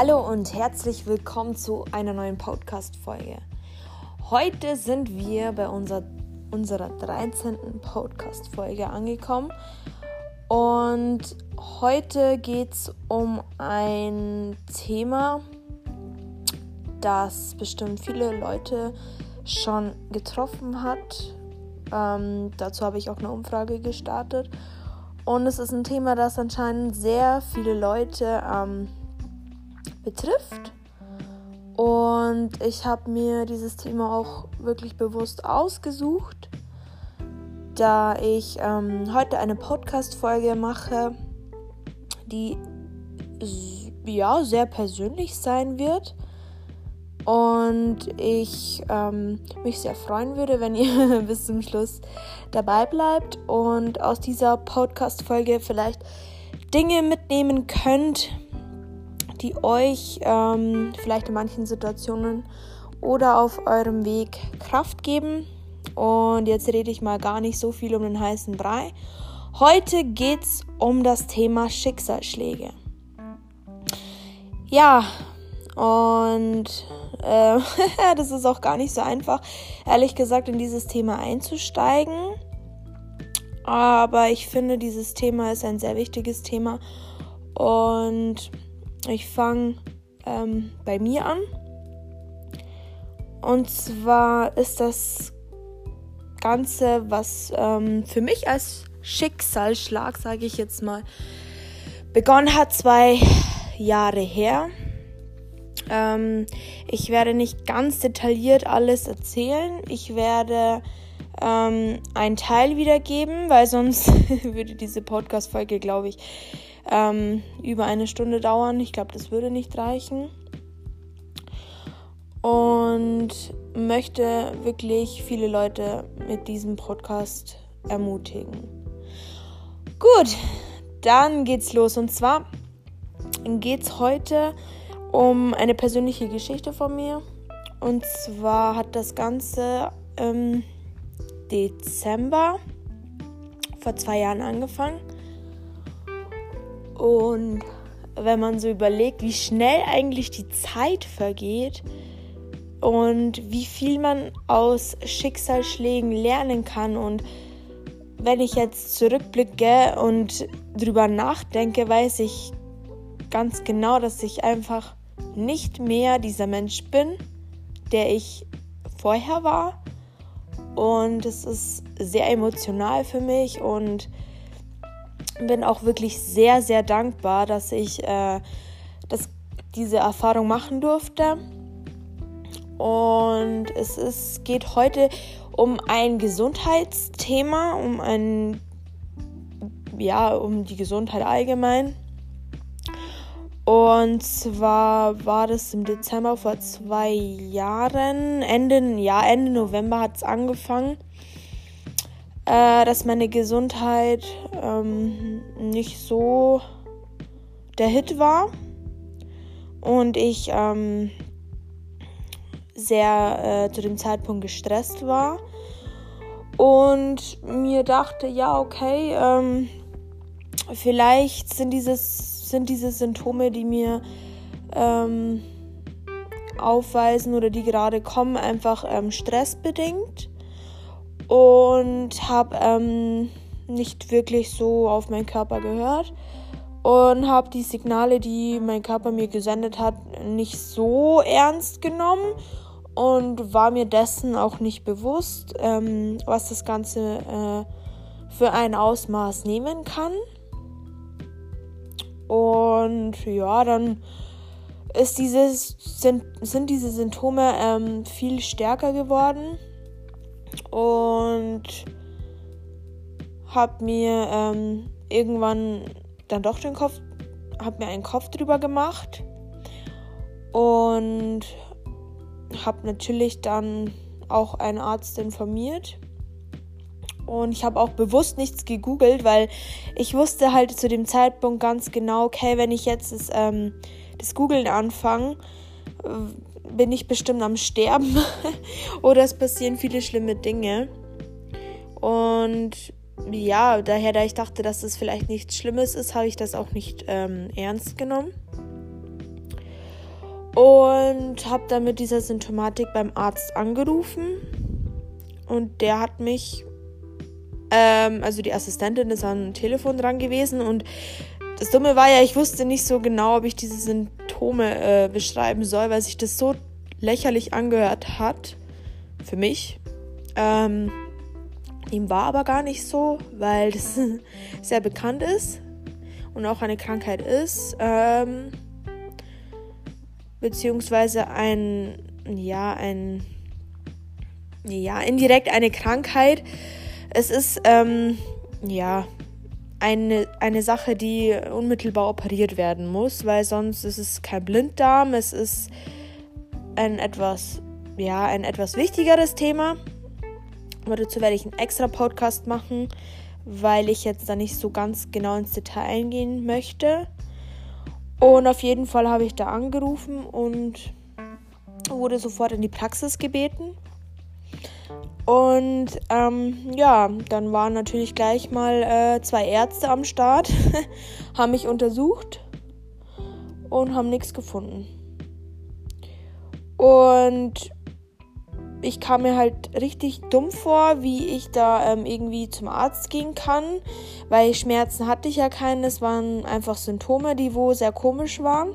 Hallo und herzlich willkommen zu einer neuen Podcast-Folge. Heute sind wir bei unserer, unserer 13. Podcast-Folge angekommen und heute geht es um ein Thema, das bestimmt viele Leute schon getroffen hat. Ähm, dazu habe ich auch eine Umfrage gestartet. Und es ist ein Thema, das anscheinend sehr viele Leute ähm, betrifft. Und ich habe mir dieses Thema auch wirklich bewusst ausgesucht, da ich ähm, heute eine Podcast-Folge mache, die ja sehr persönlich sein wird. Und ich ähm, mich sehr freuen würde, wenn ihr bis zum Schluss dabei bleibt und aus dieser Podcast-Folge vielleicht Dinge mitnehmen könnt, die euch ähm, vielleicht in manchen Situationen oder auf eurem Weg Kraft geben. Und jetzt rede ich mal gar nicht so viel um den heißen Brei. Heute geht es um das Thema Schicksalsschläge. Ja, und äh, das ist auch gar nicht so einfach, ehrlich gesagt, in dieses Thema einzusteigen. Aber ich finde, dieses Thema ist ein sehr wichtiges Thema. Und ich fange ähm, bei mir an. Und zwar ist das Ganze, was ähm, für mich als Schicksalsschlag, sage ich jetzt mal, begonnen hat, zwei Jahre her. Ähm, ich werde nicht ganz detailliert alles erzählen. Ich werde ähm, einen Teil wiedergeben, weil sonst würde diese Podcast-Folge, glaube ich, ähm, über eine Stunde dauern. Ich glaube, das würde nicht reichen. Und möchte wirklich viele Leute mit diesem Podcast ermutigen. Gut, dann geht's los. Und zwar geht's heute um eine persönliche Geschichte von mir. Und zwar hat das Ganze im Dezember vor zwei Jahren angefangen. Und wenn man so überlegt, wie schnell eigentlich die Zeit vergeht und wie viel man aus Schicksalsschlägen lernen kann und wenn ich jetzt zurückblicke und drüber nachdenke, weiß ich ganz genau, dass ich einfach nicht mehr dieser Mensch bin, der ich vorher war. Und es ist sehr emotional für mich und bin auch wirklich sehr, sehr dankbar, dass ich äh, das, diese Erfahrung machen durfte. Und es ist, geht heute um ein Gesundheitsthema, um ein, ja, um die Gesundheit allgemein. Und zwar war das im Dezember vor zwei Jahren, Ende, ja, Ende November hat es angefangen äh, dass meine Gesundheit ähm, nicht so der Hit war. Und ich ähm, sehr äh, zu dem Zeitpunkt gestresst war. Und mir dachte, ja, okay, ähm, vielleicht sind, dieses, sind diese Symptome, die mir ähm, aufweisen oder die gerade kommen, einfach ähm, stressbedingt und habe ähm, nicht wirklich so auf meinen Körper gehört. Und habe die Signale, die mein Körper mir gesendet hat, nicht so ernst genommen. Und war mir dessen auch nicht bewusst, ähm, was das Ganze äh, für ein Ausmaß nehmen kann. Und ja, dann ist dieses, sind, sind diese Symptome ähm, viel stärker geworden und habe mir ähm, irgendwann dann doch den Kopf, habe mir einen Kopf drüber gemacht und habe natürlich dann auch einen Arzt informiert. Und ich habe auch bewusst nichts gegoogelt, weil ich wusste halt zu dem Zeitpunkt ganz genau, okay, wenn ich jetzt das, ähm, das Googlen anfange, bin ich bestimmt am Sterben oder es passieren viele schlimme Dinge. Und ja, daher, da ich dachte, dass das vielleicht nichts Schlimmes ist, habe ich das auch nicht ähm, ernst genommen. Und habe dann mit dieser Symptomatik beim Arzt angerufen. Und der hat mich, ähm, also die Assistentin ist am Telefon dran gewesen. Und das Dumme war ja, ich wusste nicht so genau, ob ich diese Symptome äh, beschreiben soll, weil sich das so lächerlich angehört hat. Für mich. Ähm, ihm war aber gar nicht so, weil das sehr bekannt ist und auch eine Krankheit ist. Ähm, beziehungsweise ein, ja, ein, ja, indirekt eine Krankheit. Es ist, ähm, ja, eine, eine Sache, die unmittelbar operiert werden muss, weil sonst ist es kein Blinddarm, es ist ein etwas, ja, ein etwas wichtigeres Thema. Aber dazu werde ich einen extra Podcast machen, weil ich jetzt da nicht so ganz genau ins Detail eingehen möchte. Und auf jeden Fall habe ich da angerufen und wurde sofort in die Praxis gebeten. Und ähm, ja, dann waren natürlich gleich mal äh, zwei Ärzte am Start, haben mich untersucht und haben nichts gefunden. Und ich kam mir halt richtig dumm vor, wie ich da ähm, irgendwie zum Arzt gehen kann, weil Schmerzen hatte ich ja keine, es waren einfach Symptome, die wo sehr komisch waren.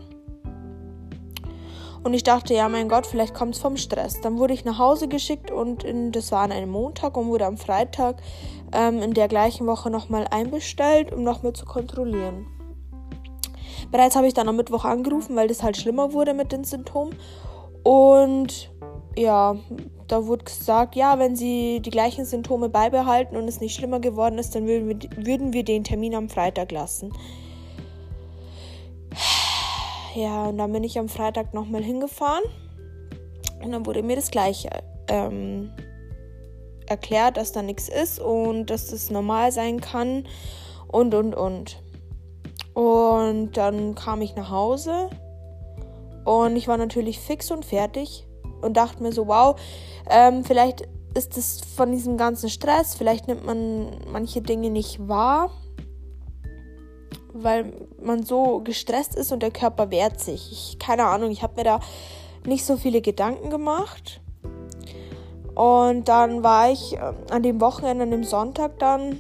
Und ich dachte, ja, mein Gott, vielleicht kommt es vom Stress. Dann wurde ich nach Hause geschickt und in, das war an einem Montag und wurde am Freitag ähm, in der gleichen Woche nochmal einbestellt, um nochmal zu kontrollieren. Bereits habe ich dann am Mittwoch angerufen, weil das halt schlimmer wurde mit den Symptomen. Und ja, da wurde gesagt, ja, wenn sie die gleichen Symptome beibehalten und es nicht schlimmer geworden ist, dann würden wir, würden wir den Termin am Freitag lassen. Ja, und dann bin ich am Freitag nochmal hingefahren und dann wurde mir das gleiche ähm, erklärt, dass da nichts ist und dass das normal sein kann und und und. Und dann kam ich nach Hause und ich war natürlich fix und fertig und dachte mir so, wow, ähm, vielleicht ist es von diesem ganzen Stress, vielleicht nimmt man manche Dinge nicht wahr, weil man so gestresst ist und der Körper wehrt sich. Ich, keine Ahnung, ich habe mir da nicht so viele Gedanken gemacht. Und dann war ich äh, an dem Wochenende, an dem Sonntag dann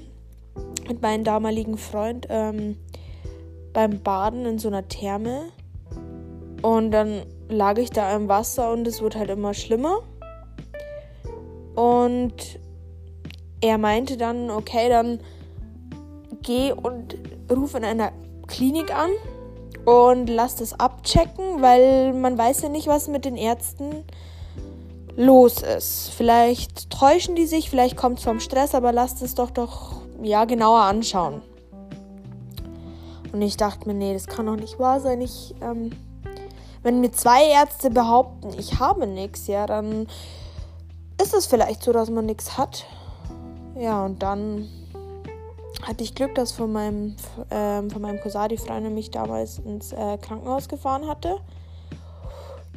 mit meinem damaligen Freund ähm, beim Baden in so einer Therme. Und dann lag ich da im Wasser und es wurde halt immer schlimmer. Und er meinte dann, okay, dann geh und ruf in einer Klinik an und lass das abchecken, weil man weiß ja nicht, was mit den Ärzten los ist. Vielleicht täuschen die sich, vielleicht kommt es vom Stress, aber lasst es doch doch ja genauer anschauen. Und ich dachte mir, nee, das kann doch nicht wahr sein. Ich ähm, wenn mir zwei Ärzte behaupten, ich habe nichts, ja, dann ist es vielleicht so, dass man nichts hat. Ja, und dann hatte ich Glück, dass von meinem, äh, von meinem Cousin die Freundin mich damals ins äh, Krankenhaus gefahren hatte.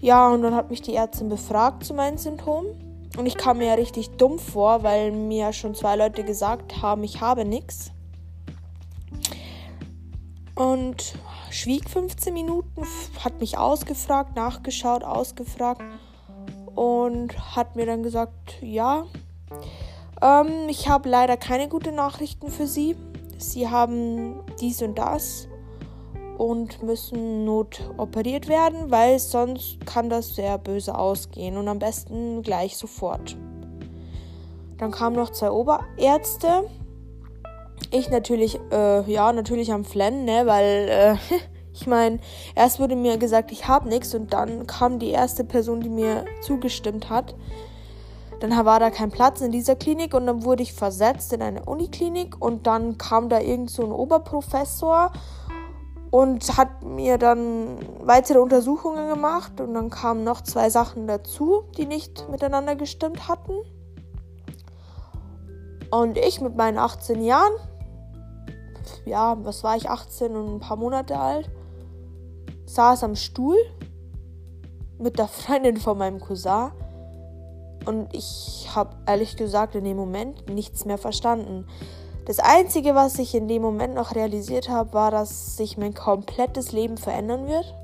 Ja, und dann hat mich die Ärztin befragt zu meinen Symptomen. Und ich kam mir ja richtig dumm vor, weil mir schon zwei Leute gesagt haben, ich habe nichts. Und schwieg 15 Minuten, hat mich ausgefragt, nachgeschaut, ausgefragt und hat mir dann gesagt, ja, ähm, ich habe leider keine guten Nachrichten für Sie. Sie haben dies und das und müssen notoperiert werden, weil sonst kann das sehr böse ausgehen und am besten gleich sofort. Dann kamen noch zwei Oberärzte ich natürlich, äh, ja, natürlich am Flennen, ne, weil, äh, ich meine, erst wurde mir gesagt, ich habe nichts und dann kam die erste Person, die mir zugestimmt hat. Dann war da kein Platz in dieser Klinik und dann wurde ich versetzt in eine Uniklinik und dann kam da irgend so ein Oberprofessor und hat mir dann weitere Untersuchungen gemacht und dann kamen noch zwei Sachen dazu, die nicht miteinander gestimmt hatten. Und ich mit meinen 18 Jahren ja, was war ich, 18 und ein paar Monate alt, saß am Stuhl mit der Freundin von meinem Cousin und ich habe ehrlich gesagt in dem Moment nichts mehr verstanden. Das Einzige, was ich in dem Moment noch realisiert habe, war, dass sich mein komplettes Leben verändern wird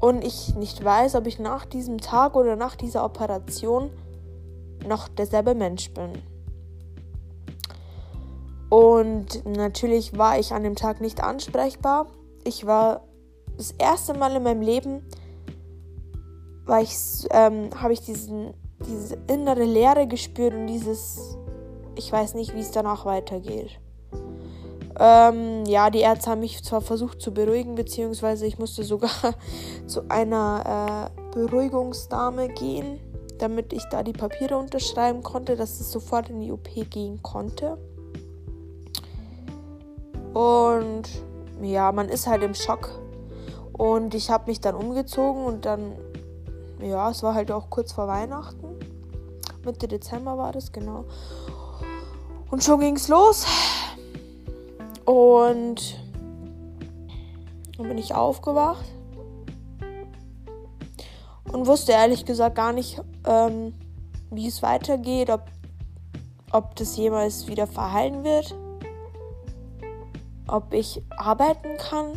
und ich nicht weiß, ob ich nach diesem Tag oder nach dieser Operation noch derselbe Mensch bin. Und natürlich war ich an dem Tag nicht ansprechbar. Ich war das erste Mal in meinem Leben, ähm, habe ich diesen, diese innere Leere gespürt und dieses, ich weiß nicht, wie es danach weitergeht. Ähm, ja, die Ärzte haben mich zwar versucht zu beruhigen, beziehungsweise ich musste sogar zu einer äh, Beruhigungsdame gehen, damit ich da die Papiere unterschreiben konnte, dass es sofort in die OP gehen konnte. Und ja, man ist halt im Schock. Und ich habe mich dann umgezogen und dann, ja, es war halt auch kurz vor Weihnachten. Mitte Dezember war das, genau. Und schon ging es los. Und dann bin ich aufgewacht und wusste ehrlich gesagt gar nicht, ähm, wie es weitergeht, ob, ob das jemals wieder verheilen wird, ob ich arbeiten kann,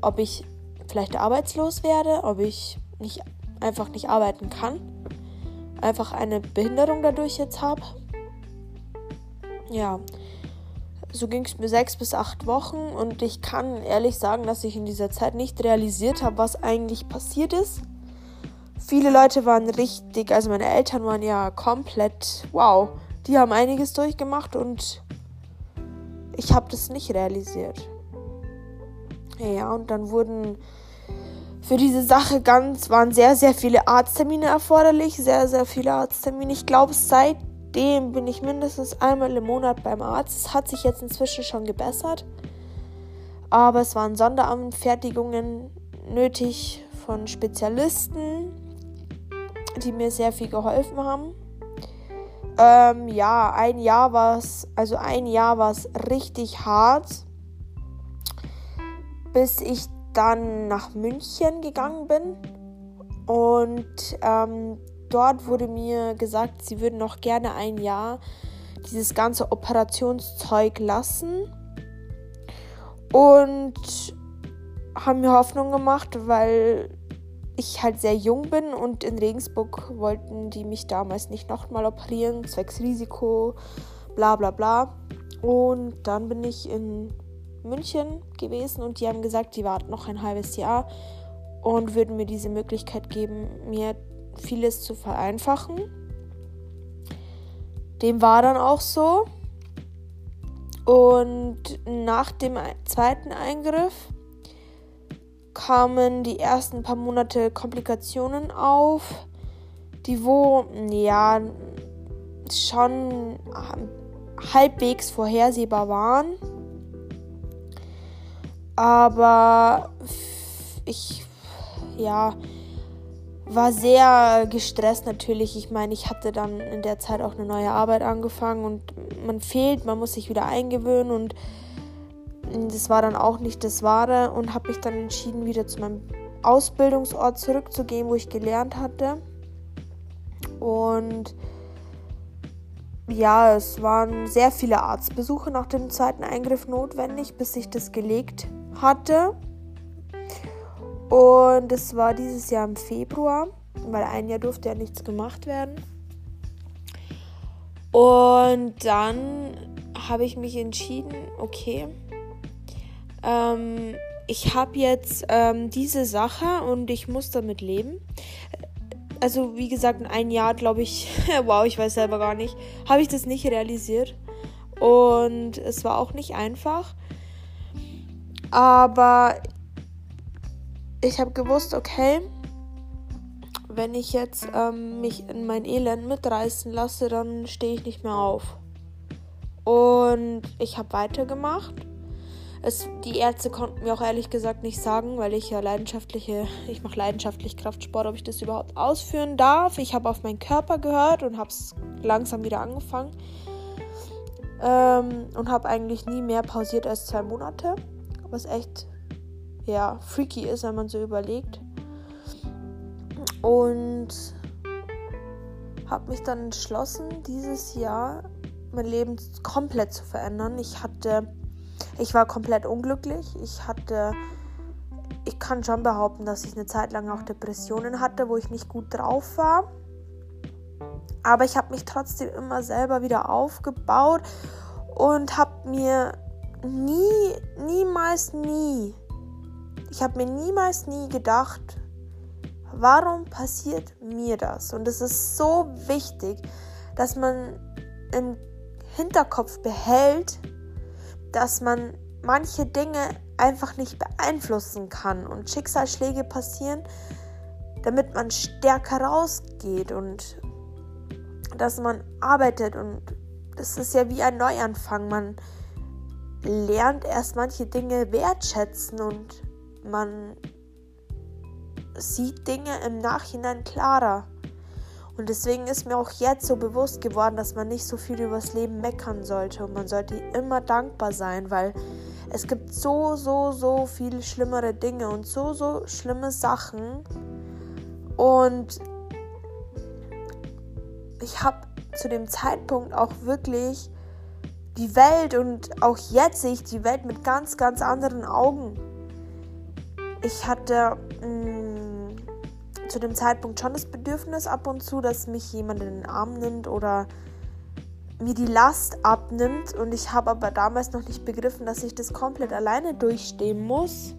ob ich vielleicht arbeitslos werde, ob ich nicht einfach nicht arbeiten kann, einfach eine Behinderung dadurch jetzt habe. Ja, so ging es mir sechs bis acht Wochen und ich kann ehrlich sagen, dass ich in dieser Zeit nicht realisiert habe, was eigentlich passiert ist. Viele Leute waren richtig, also meine Eltern waren ja komplett, wow, die haben einiges durchgemacht und ich habe das nicht realisiert. Ja, und dann wurden für diese Sache ganz, waren sehr, sehr viele Arzttermine erforderlich, sehr, sehr viele Arzttermine. Ich glaube, seit seitdem bin ich mindestens einmal im Monat beim Arzt. Es hat sich jetzt inzwischen schon gebessert. Aber es waren Sonderanfertigungen nötig von Spezialisten, die mir sehr viel geholfen haben. Ähm, ja, ein Jahr war es, also ein Jahr war es richtig hart, bis ich dann nach München gegangen bin. Und ähm, dort wurde mir gesagt, sie würden noch gerne ein Jahr dieses ganze Operationszeug lassen. Und haben mir Hoffnung gemacht, weil ich halt sehr jung bin und in Regensburg wollten die mich damals nicht nochmal operieren, zwecks Risiko, bla bla bla. Und dann bin ich in München gewesen und die haben gesagt, die warten noch ein halbes Jahr und würden mir diese Möglichkeit geben, mir vieles zu vereinfachen. Dem war dann auch so. Und nach dem zweiten Eingriff kamen die ersten paar Monate Komplikationen auf, die wo, ja, schon halbwegs vorhersehbar waren. Aber ich, ja, war sehr gestresst natürlich. Ich meine, ich hatte dann in der Zeit auch eine neue Arbeit angefangen und man fehlt, man muss sich wieder eingewöhnen und das war dann auch nicht das Wahre und habe mich dann entschieden, wieder zu meinem Ausbildungsort zurückzugehen, wo ich gelernt hatte. Und ja, es waren sehr viele Arztbesuche nach dem zweiten Eingriff notwendig, bis ich das gelegt hatte. Und es war dieses Jahr im Februar, weil ein Jahr durfte ja nichts gemacht werden. Und dann habe ich mich entschieden, okay, ähm, ich habe jetzt ähm, diese Sache und ich muss damit leben. Also wie gesagt, in ein Jahr glaube ich, wow, ich weiß selber gar nicht, habe ich das nicht realisiert. Und es war auch nicht einfach. Aber ich habe gewusst, okay, wenn ich jetzt ähm, mich in mein Elend mitreißen lasse, dann stehe ich nicht mehr auf. Und ich habe weitergemacht. Es, die Ärzte konnten mir auch ehrlich gesagt nicht sagen, weil ich ja leidenschaftliche, ich mache leidenschaftlich Kraftsport, ob ich das überhaupt ausführen darf. Ich habe auf meinen Körper gehört und habe es langsam wieder angefangen. Ähm, und habe eigentlich nie mehr pausiert als zwei Monate, was echt ja, freaky ist, wenn man so überlegt. Und habe mich dann entschlossen, dieses Jahr mein Leben komplett zu verändern. Ich hatte, ich war komplett unglücklich. Ich hatte ich kann schon behaupten, dass ich eine Zeit lang auch Depressionen hatte, wo ich nicht gut drauf war. Aber ich habe mich trotzdem immer selber wieder aufgebaut und habe mir nie, niemals nie, ich habe mir niemals nie gedacht, warum passiert mir das? Und es ist so wichtig, dass man im Hinterkopf behält, dass man manche Dinge einfach nicht beeinflussen kann und Schicksalsschläge passieren, damit man stärker rausgeht und dass man arbeitet und das ist ja wie ein Neuanfang. Man lernt erst manche Dinge wertschätzen und man sieht Dinge im Nachhinein klarer. Und deswegen ist mir auch jetzt so bewusst geworden, dass man nicht so viel übers Leben meckern sollte und man sollte immer dankbar sein, weil es gibt so, so, so viel schlimmere Dinge und so, so schlimme Sachen. Und ich habe zu dem Zeitpunkt auch wirklich die Welt und auch jetzt sehe ich die Welt mit ganz, ganz anderen Augen. Ich hatte mh, mm, zu dem Zeitpunkt schon das Bedürfnis ab und zu, dass mich jemand in den Arm nimmt oder mir die Last abnimmt. Und ich habe aber damals noch nicht begriffen, dass ich das komplett alleine durchstehen muss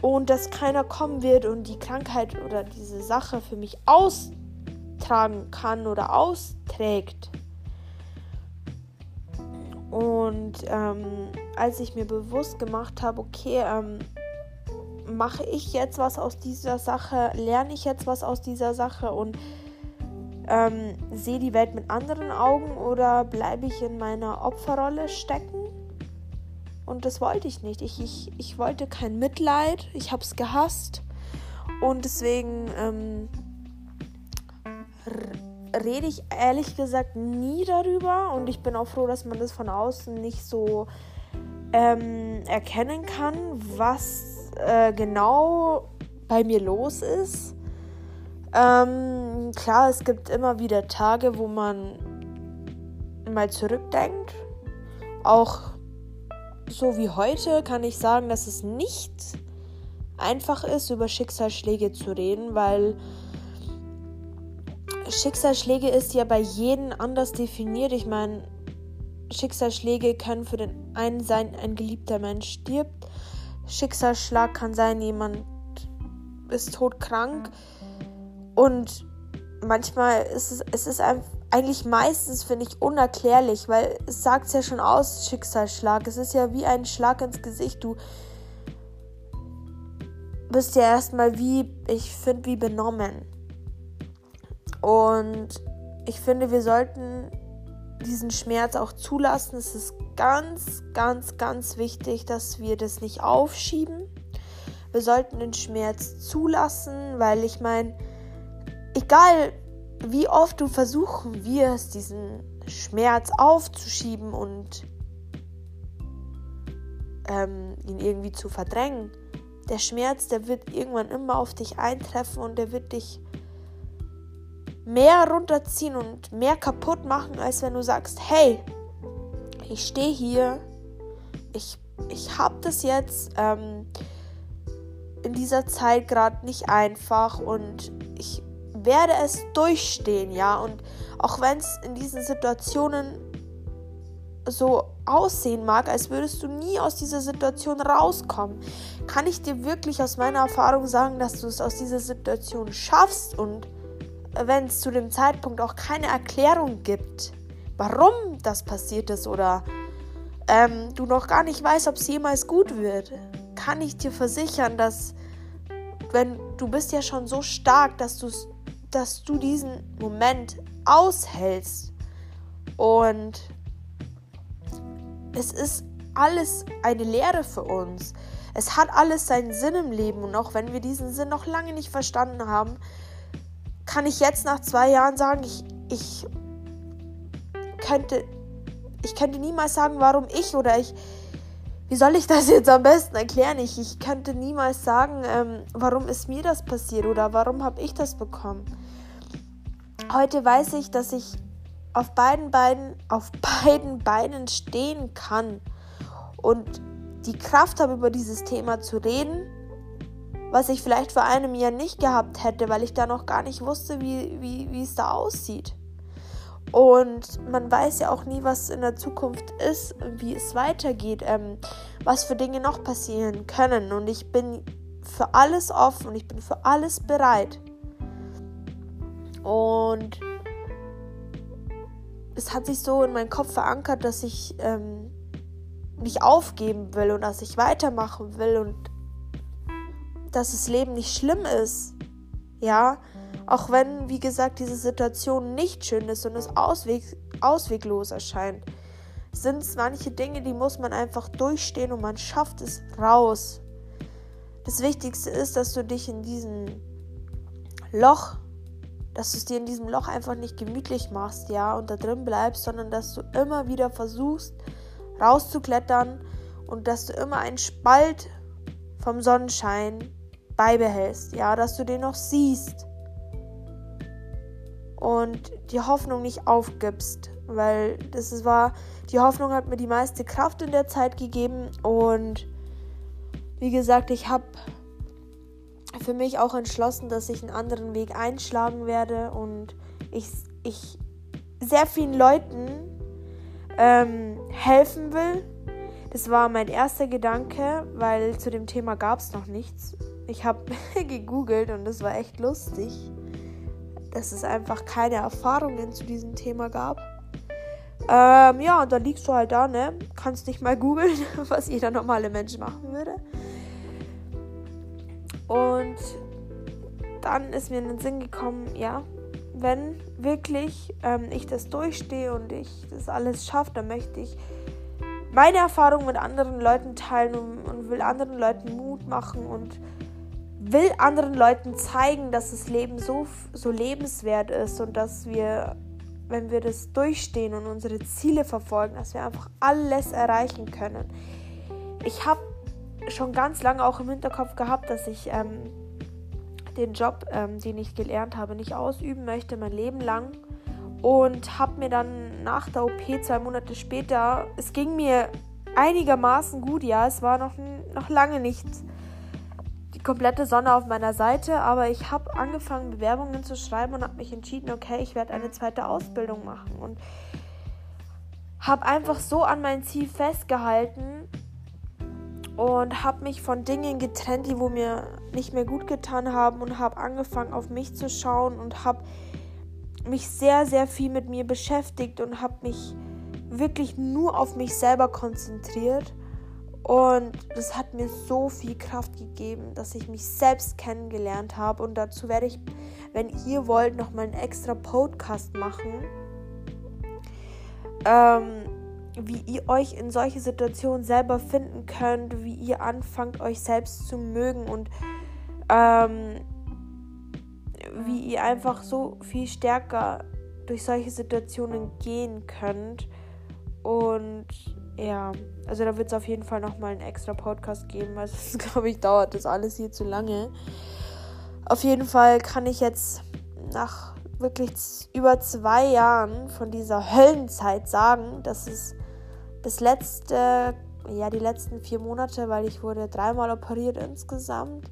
und dass keiner kommen wird und die Krankheit oder diese Sache für mich austragen kann oder austrägt. Und ähm, als ich mir bewusst gemacht habe, okay, ähm, mache ich jetzt was aus dieser Sache, lerne ich jetzt was aus dieser Sache und ähm, sehe die Welt mit anderen Augen oder bleibe ich in meiner Opferrolle stecken? Und das wollte ich nicht. Ich, ich, ich wollte kein Mitleid. Ich habe es gehasst. Und deswegen ähm, rede ich ehrlich gesagt nie darüber. Und ich bin auch froh, dass man das von außen nicht so ähm, erkennen kann, was äh, genau bei mir los ist. Ähm, klar, es gibt immer wieder Tage, wo man mal zurückdenkt. Auch so wie heute kann ich sagen, dass es nicht einfach ist, über Schicksalsschläge zu reden, weil Schicksalsschläge ist ja bei jedem anders definiert. Ich meine, Schicksalsschläge können für den einen sein, ein geliebter Mensch stirbt. Schicksalsschlag kann sein, jemand ist todkrank. Und manchmal ist es, es ist eigentlich meistens, finde ich, unerklärlich, weil es sagt es ja schon aus, Schicksalsschlag. Es ist ja wie ein Schlag ins Gesicht. Du bist ja erstmal wie, ich finde, wie benommen. Und ich finde, wir sollten diesen Schmerz auch zulassen. Es ist ganz, ganz, ganz wichtig, dass wir das nicht aufschieben. Wir sollten den Schmerz zulassen, weil ich meine, egal wie oft du versuchen wirst, diesen Schmerz aufzuschieben und ähm, ihn irgendwie zu verdrängen, der Schmerz, der wird irgendwann immer auf dich eintreffen und der wird dich mehr runterziehen und mehr kaputt machen, als wenn du sagst, hey, ich stehe hier, ich, ich habe das jetzt ähm, in dieser Zeit gerade nicht einfach und ich werde es durchstehen, ja. Und auch wenn es in diesen Situationen so aussehen mag, als würdest du nie aus dieser Situation rauskommen, kann ich dir wirklich aus meiner Erfahrung sagen, dass du es aus dieser Situation schaffst und wenn es zu dem Zeitpunkt auch keine Erklärung gibt, warum das passiert ist oder ähm, du noch gar nicht weißt, ob es jemals gut wird, kann ich dir versichern, dass wenn du bist ja schon so stark, dass du dass du diesen Moment aushältst und es ist alles eine Lehre für uns. Es hat alles seinen Sinn im Leben und auch wenn wir diesen Sinn noch lange nicht verstanden haben, kann ich jetzt nach zwei Jahren sagen, ich, ich könnte, ich könnte niemals sagen, warum ich oder ich, wie soll ich das jetzt am besten erklären? Ich, ich könnte niemals sagen, ähm, warum ist mir das passiert oder warum habe ich das bekommen. Heute weiß ich, dass ich auf beiden Beinen, auf beiden Beinen stehen kann und die Kraft habe, über dieses Thema zu reden was ich vielleicht vor einem Jahr nicht gehabt hätte, weil ich da noch gar nicht wusste, wie, wie, wie es da aussieht. Und man weiß ja auch nie, was in der Zukunft ist, wie es weitergeht, ähm, was für Dinge noch passieren können. Und ich bin für alles offen und ich bin für alles bereit. Und es hat sich so in meinen Kopf verankert, dass ich ähm, nicht aufgeben will und dass ich weitermachen will und dass das Leben nicht schlimm ist. Ja, auch wenn, wie gesagt, diese Situation nicht schön ist und es ausweg, ausweglos erscheint, sind es manche Dinge, die muss man einfach durchstehen und man schafft es raus. Das Wichtigste ist, dass du dich in diesem Loch, dass du es dir in diesem Loch einfach nicht gemütlich machst, ja, und da drin bleibst, sondern dass du immer wieder versuchst, rauszuklettern und dass du immer einen Spalt vom Sonnenschein beibehältst, ja, dass du den noch siehst und die Hoffnung nicht aufgibst, weil das war, die Hoffnung hat mir die meiste Kraft in der Zeit gegeben und wie gesagt, ich habe für mich auch entschlossen, dass ich einen anderen Weg einschlagen werde und ich, ich sehr vielen Leuten ähm, helfen will. Das war mein erster Gedanke, weil zu dem Thema gab es noch nichts. Ich habe gegoogelt und das war echt lustig dass es einfach keine Erfahrungen zu diesem Thema gab. Ähm, ja, dann liegst du halt da, ne? Kannst nicht mal googeln, was jeder normale Mensch machen würde. Und dann ist mir in den Sinn gekommen, ja, wenn wirklich ähm, ich das durchstehe und ich das alles schaffe, dann möchte ich meine Erfahrungen mit anderen Leuten teilen und, und will anderen Leuten Mut machen und will anderen Leuten zeigen, dass das Leben so, so lebenswert ist und dass wir, wenn wir das durchstehen und unsere Ziele verfolgen, dass wir einfach alles erreichen können. Ich habe schon ganz lange auch im Hinterkopf gehabt, dass ich ähm, den Job, ähm, den ich gelernt habe, nicht ausüben möchte, mein Leben lang. Und habe mir dann nach der OP zwei Monate später, es ging mir einigermaßen gut, ja, es war noch, noch lange nicht komplette Sonne auf meiner Seite, aber ich habe angefangen, Bewerbungen zu schreiben und habe mich entschieden, okay, ich werde eine zweite Ausbildung machen. Und habe einfach so an mein Ziel festgehalten und habe mich von Dingen getrennt, die wo mir nicht mehr gut getan haben und habe angefangen, auf mich zu schauen und habe mich sehr, sehr viel mit mir beschäftigt und habe mich wirklich nur auf mich selber konzentriert und das hat mir so viel Kraft gegeben, dass ich mich selbst kennengelernt habe. Und dazu werde ich, wenn ihr wollt, nochmal einen extra Podcast machen. Ähm, wie ihr euch in solche Situationen selber finden könnt, wie ihr anfangt, euch selbst zu mögen und ähm, wie ihr einfach so viel stärker durch solche Situationen gehen könnt. Und ja, also da wird es auf jeden Fall nochmal einen extra Podcast geben, weil sonst, glaube ich, dauert das alles hier zu lange. Auf jeden Fall kann ich jetzt nach wirklich über zwei Jahren von dieser Höllenzeit sagen, dass es das letzte, ja, die letzten vier Monate, weil ich wurde dreimal operiert insgesamt.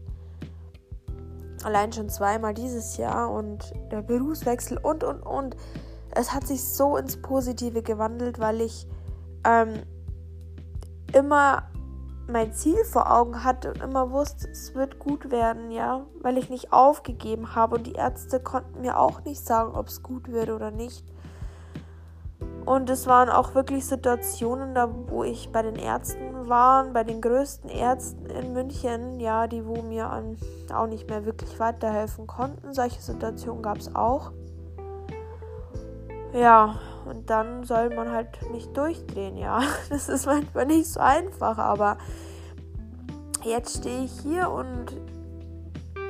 Allein schon zweimal dieses Jahr und der Berufswechsel und, und, und. Es hat sich so ins Positive gewandelt, weil ich ähm, immer mein Ziel vor Augen hatte und immer wusste, es wird gut werden, ja, weil ich nicht aufgegeben habe und die Ärzte konnten mir auch nicht sagen, ob es gut wird oder nicht. Und es waren auch wirklich Situationen, da wo ich bei den Ärzten war, bei den größten Ärzten in München, ja, die wo mir an, auch nicht mehr wirklich weiterhelfen konnten. Solche Situationen gab es auch. Ja, und dann soll man halt nicht durchdrehen, ja. Das ist manchmal nicht so einfach, aber jetzt stehe ich hier und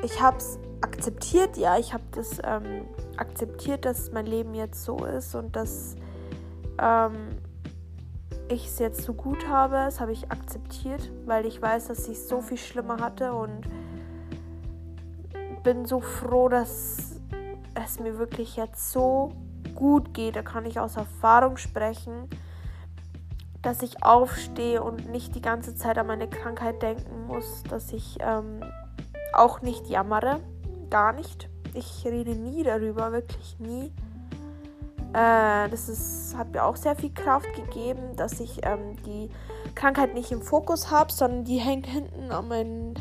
ich habe es akzeptiert, ja. Ich habe das ähm, akzeptiert, dass mein Leben jetzt so ist und dass ähm, ich es jetzt so gut habe. Das habe ich akzeptiert, weil ich weiß, dass ich so viel schlimmer hatte und bin so froh, dass es mir wirklich jetzt so gut geht, da kann ich aus Erfahrung sprechen, dass ich aufstehe und nicht die ganze Zeit an meine Krankheit denken muss, dass ich ähm, auch nicht jammere. Gar nicht. Ich rede nie darüber, wirklich nie. Äh, das ist, hat mir auch sehr viel Kraft gegeben, dass ich ähm, die Krankheit nicht im Fokus habe, sondern die hängt hinten an meinen.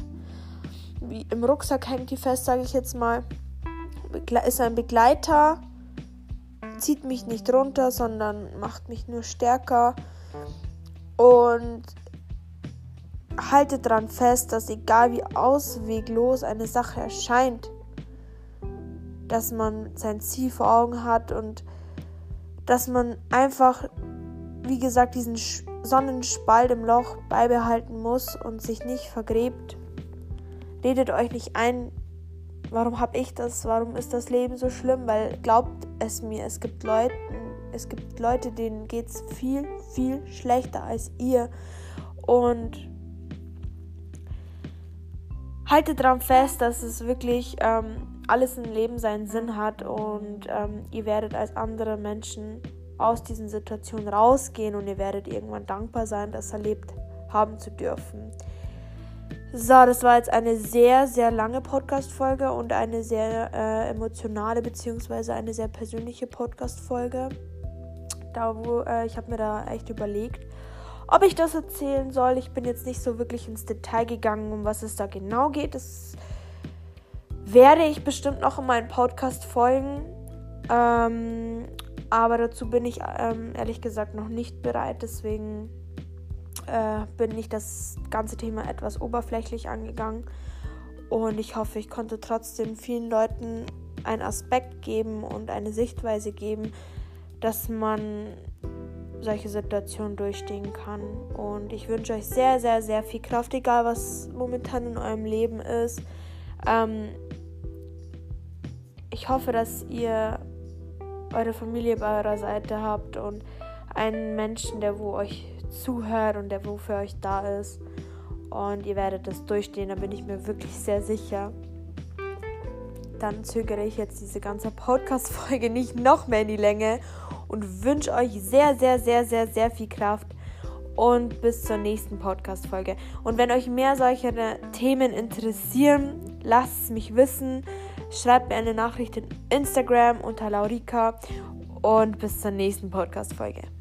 Im Rucksack hängt die fest, sage ich jetzt mal. Ist ein Begleiter, zieht mich nicht runter, sondern macht mich nur stärker. Und halte daran fest, dass egal wie ausweglos eine Sache erscheint, dass man sein Ziel vor Augen hat und dass man einfach, wie gesagt, diesen Sonnenspalt im Loch beibehalten muss und sich nicht vergräbt. Redet euch nicht ein, warum habe ich das, warum ist das Leben so schlimm, weil glaubt es mir, es gibt Leute, es gibt Leute, denen geht es viel, viel schlechter als ihr. Und haltet daran fest, dass es wirklich ähm, alles im Leben seinen Sinn hat und ähm, ihr werdet als andere Menschen aus diesen Situationen rausgehen und ihr werdet irgendwann dankbar sein, das erlebt haben zu dürfen. So, das war jetzt eine sehr, sehr lange Podcast-Folge und eine sehr äh, emotionale bzw. eine sehr persönliche Podcast-Folge. Da, wo äh, ich habe mir da echt überlegt, ob ich das erzählen soll. Ich bin jetzt nicht so wirklich ins Detail gegangen, um was es da genau geht. Das werde ich bestimmt noch in meinem Podcast folgen. Ähm, aber dazu bin ich ähm, ehrlich gesagt noch nicht bereit. Deswegen äh, bin ich das ganze Thema etwas oberflächlich angegangen. Und ich hoffe, ich konnte trotzdem vielen Leuten einen Aspekt geben und eine Sichtweise geben, dass man solche Situationen durchstehen kann. Und ich wünsche euch sehr, sehr, sehr viel Kraft, egal was momentan in eurem Leben ist. Ähm, ich hoffe, dass ihr eure Familie bei eurer Seite habt und einen Menschen, der wo euch zuhört und der für euch da ist. Und ihr werdet das durchstehen, da bin ich mir wirklich sehr sicher. Dann zögere ich jetzt diese ganze Podcast-Folge nicht noch mehr in die Länge und wünsche euch sehr, sehr, sehr, sehr, sehr viel Kraft und bis zur nächsten Podcast-Folge. Und wenn euch mehr solche Themen interessieren, lasst es mich wissen. Schreibt mir eine Nachricht in Instagram unter Laurika und bis zur nächsten Podcast-Folge.